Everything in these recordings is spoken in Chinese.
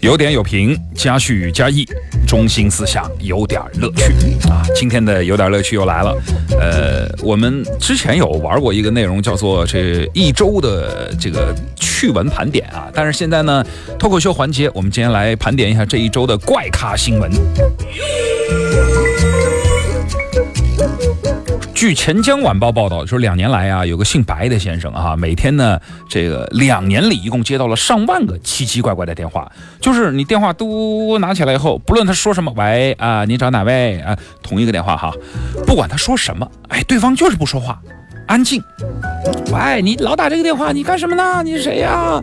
有点有评，加叙加意，中心思想有点乐趣啊！今天的有点乐趣又来了。呃，我们之前有玩过一个内容，叫做这一周的这个趣闻盘点啊。但是现在呢，脱口秀环节，我们今天来盘点一下这一周的怪咖新闻。据钱江晚报报道，说两年来啊，有个姓白的先生啊，每天呢，这个两年里一共接到了上万个奇奇怪怪的电话。就是你电话嘟拿起来以后，不论他说什么，喂啊，你找哪位啊？同一个电话哈，不管他说什么，哎，对方就是不说话，安静。喂，你老打这个电话，你干什么呢？你是谁呀？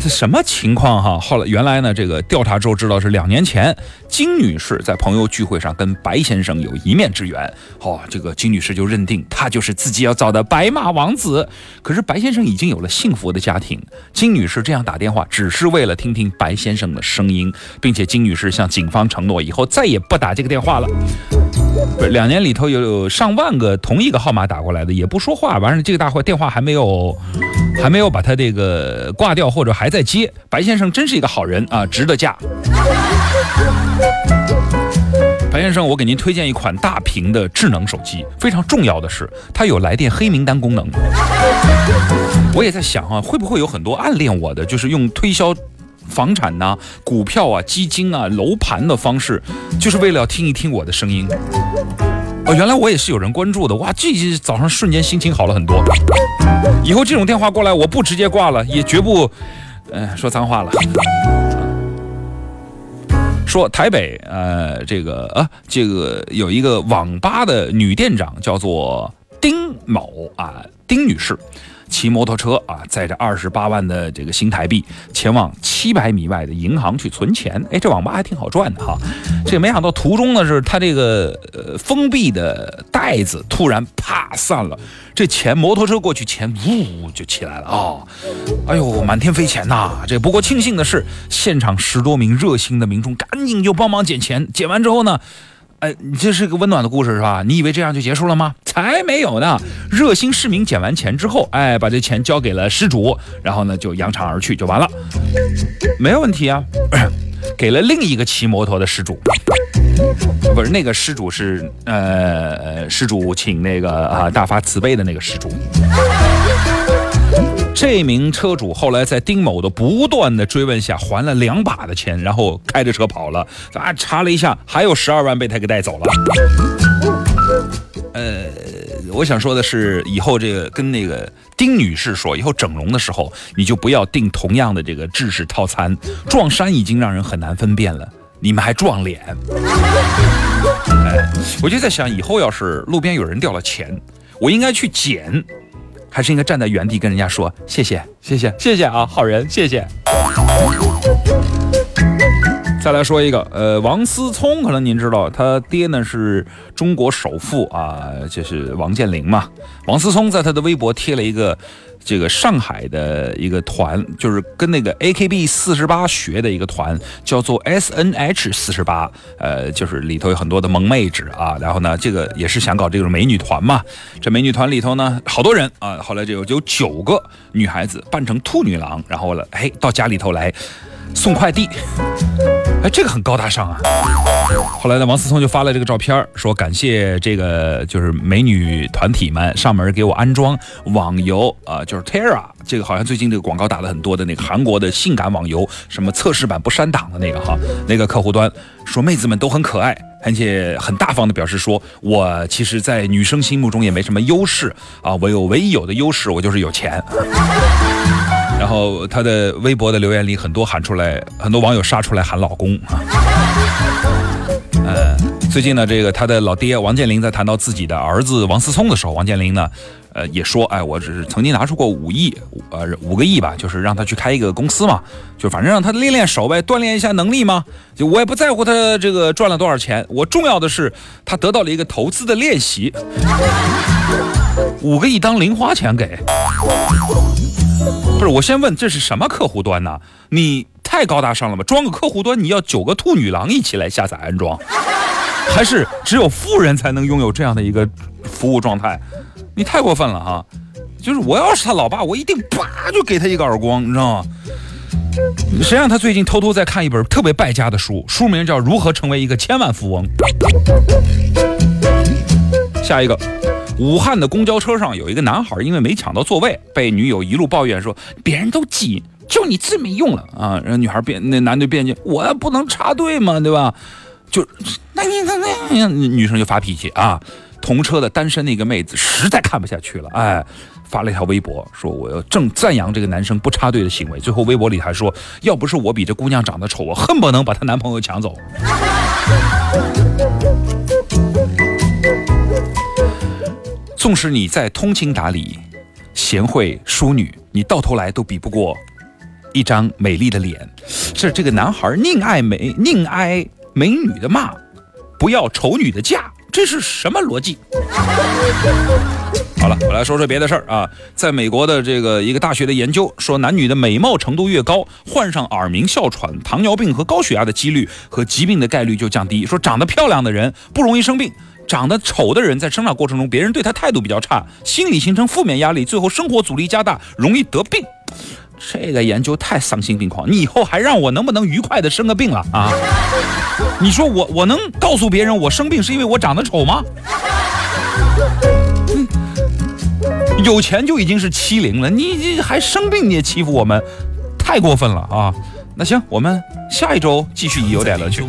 这什么情况哈？后来原来呢，这个调查之后知道是两年前金女士在朋友聚会上跟白先生有一面之缘。哦，这个金女士就认定他就是自己要找的白马王子。可是白先生已经有了幸福的家庭，金女士这样打电话只是为了听听白先生的声音，并且金女士向警方承诺以后再也不打这个电话了。不是两年里头有上万个同一个号码打过来的，也不说话，完了这个大伙电话还没有，还没有把他这个挂掉，或者还在接。白先生真是一个好人啊，值得嫁。白先生，我给您推荐一款大屏的智能手机，非常重要的是，它有来电黑名单功能。我也在想啊，会不会有很多暗恋我的，就是用推销房产呐、股票啊、基金啊、楼盘的方式，就是为了要听一听我的声音。哦，原来我也是有人关注的哇！这早上瞬间心情好了很多。以后这种电话过来，我不直接挂了，也绝不，呃，说脏话了。说台北，呃，这个啊，这个有一个网吧的女店长叫做丁某啊，丁女士。骑摩托车啊，载着二十八万的这个新台币前往七百米外的银行去存钱。哎，这网吧还挺好赚的哈。这没想到途中呢，是他这个呃封闭的袋子突然啪散了，这钱摩托车过去钱呜就起来了啊！哎呦，满天飞钱呐！这不过庆幸的是，现场十多名热心的民众赶紧就帮忙捡钱，捡完之后呢。哎，你这是个温暖的故事是吧？你以为这样就结束了吗？才没有呢！热心市民捡完钱之后，哎，把这钱交给了失主，然后呢就扬长而去，就完了，没有问题啊。给了另一个骑摩托的失主，不是那个失主是呃失主请那个啊大发慈悲的那个失主。这名车主后来在丁某的不断的追问下，还了两把的钱，然后开着车跑了。啊，查了一下，还有十二万被他给带走了。呃，我想说的是，以后这个跟那个丁女士说，以后整容的时候，你就不要订同样的这个制式套餐。撞衫已经让人很难分辨了，你们还撞脸？哎，我就在想，以后要是路边有人掉了钱，我应该去捡。还是应该站在原地跟人家说谢谢谢谢谢谢啊，好人谢谢。再来说一个，呃，王思聪，可能您知道，他爹呢是中国首富啊，就是王健林嘛。王思聪在他的微博贴了一个。这个上海的一个团，就是跟那个 AKB 四十八学的一个团，叫做 SNH 四十八，呃，就是里头有很多的萌妹纸啊。然后呢，这个也是想搞这种美女团嘛。这美女团里头呢，好多人啊。后来就有有九个女孩子扮成兔女郎，然后了，哎，到家里头来送快递。哎，这个很高大上啊！后来呢，王思聪就发了这个照片，说感谢这个就是美女团体们上门给我安装网游啊，就是 Terra，这个好像最近这个广告打的很多的那个韩国的性感网游，什么测试版不删档的那个哈，那个客户端说妹子们都很可爱，而且很大方的表示说，我其实，在女生心目中也没什么优势啊，我有唯一有的优势，我就是有钱。然后他的微博的留言里很多喊出来，很多网友杀出来喊老公啊。呃，最近呢，这个他的老爹王健林在谈到自己的儿子王思聪的时候，王健林呢，呃，也说，哎，我只是曾经拿出过五亿，呃，五个亿吧，就是让他去开一个公司嘛，就反正让他练练手呗，锻炼一下能力嘛。就我也不在乎他这个赚了多少钱，我重要的是他得到了一个投资的练习。五个亿当零花钱给。不是，我先问这是什么客户端呢？你太高大上了吧？装个客户端你要九个兔女郎一起来下载安装，还是只有富人才能拥有这样的一个服务状态？你太过分了哈！就是我要是他老爸，我一定啪就给他一个耳光，你知道吗？谁让，他最近偷偷在看一本特别败家的书，书名叫《如何成为一个千万富翁》。下一个，武汉的公交车上有一个男孩，因为没抢到座位，被女友一路抱怨说别人都挤，就你最没用了啊！然后女孩辩，那男的辩解，我不能插队嘛，对吧？就那你那那女生就发脾气啊！同车的单身那个妹子实在看不下去了，哎。发了一条微博，说我要正赞扬这个男生不插队的行为。最后微博里还说，要不是我比这姑娘长得丑，我恨不能把她男朋友抢走。纵使你再通情达理、贤惠淑女，你到头来都比不过一张美丽的脸。是这个男孩宁爱美宁挨美女的骂，不要丑女的嫁，这是什么逻辑？好了，我来说说别的事儿啊。在美国的这个一个大学的研究说，男女的美貌程度越高，患上耳鸣、哮喘、糖尿病和高血压的几率和疾病的概率就降低。说长得漂亮的人不容易生病，长得丑的人在生长过程中别人对他态度比较差，心理形成负面压力，最后生活阻力加大，容易得病。这个研究太丧心病狂，你以后还让我能不能愉快的生个病了啊？你说我我能告诉别人我生病是因为我长得丑吗？有钱就已经是欺凌了，你你还生病你也欺负我们，太过分了啊！那行，我们下一周继续有点乐趣。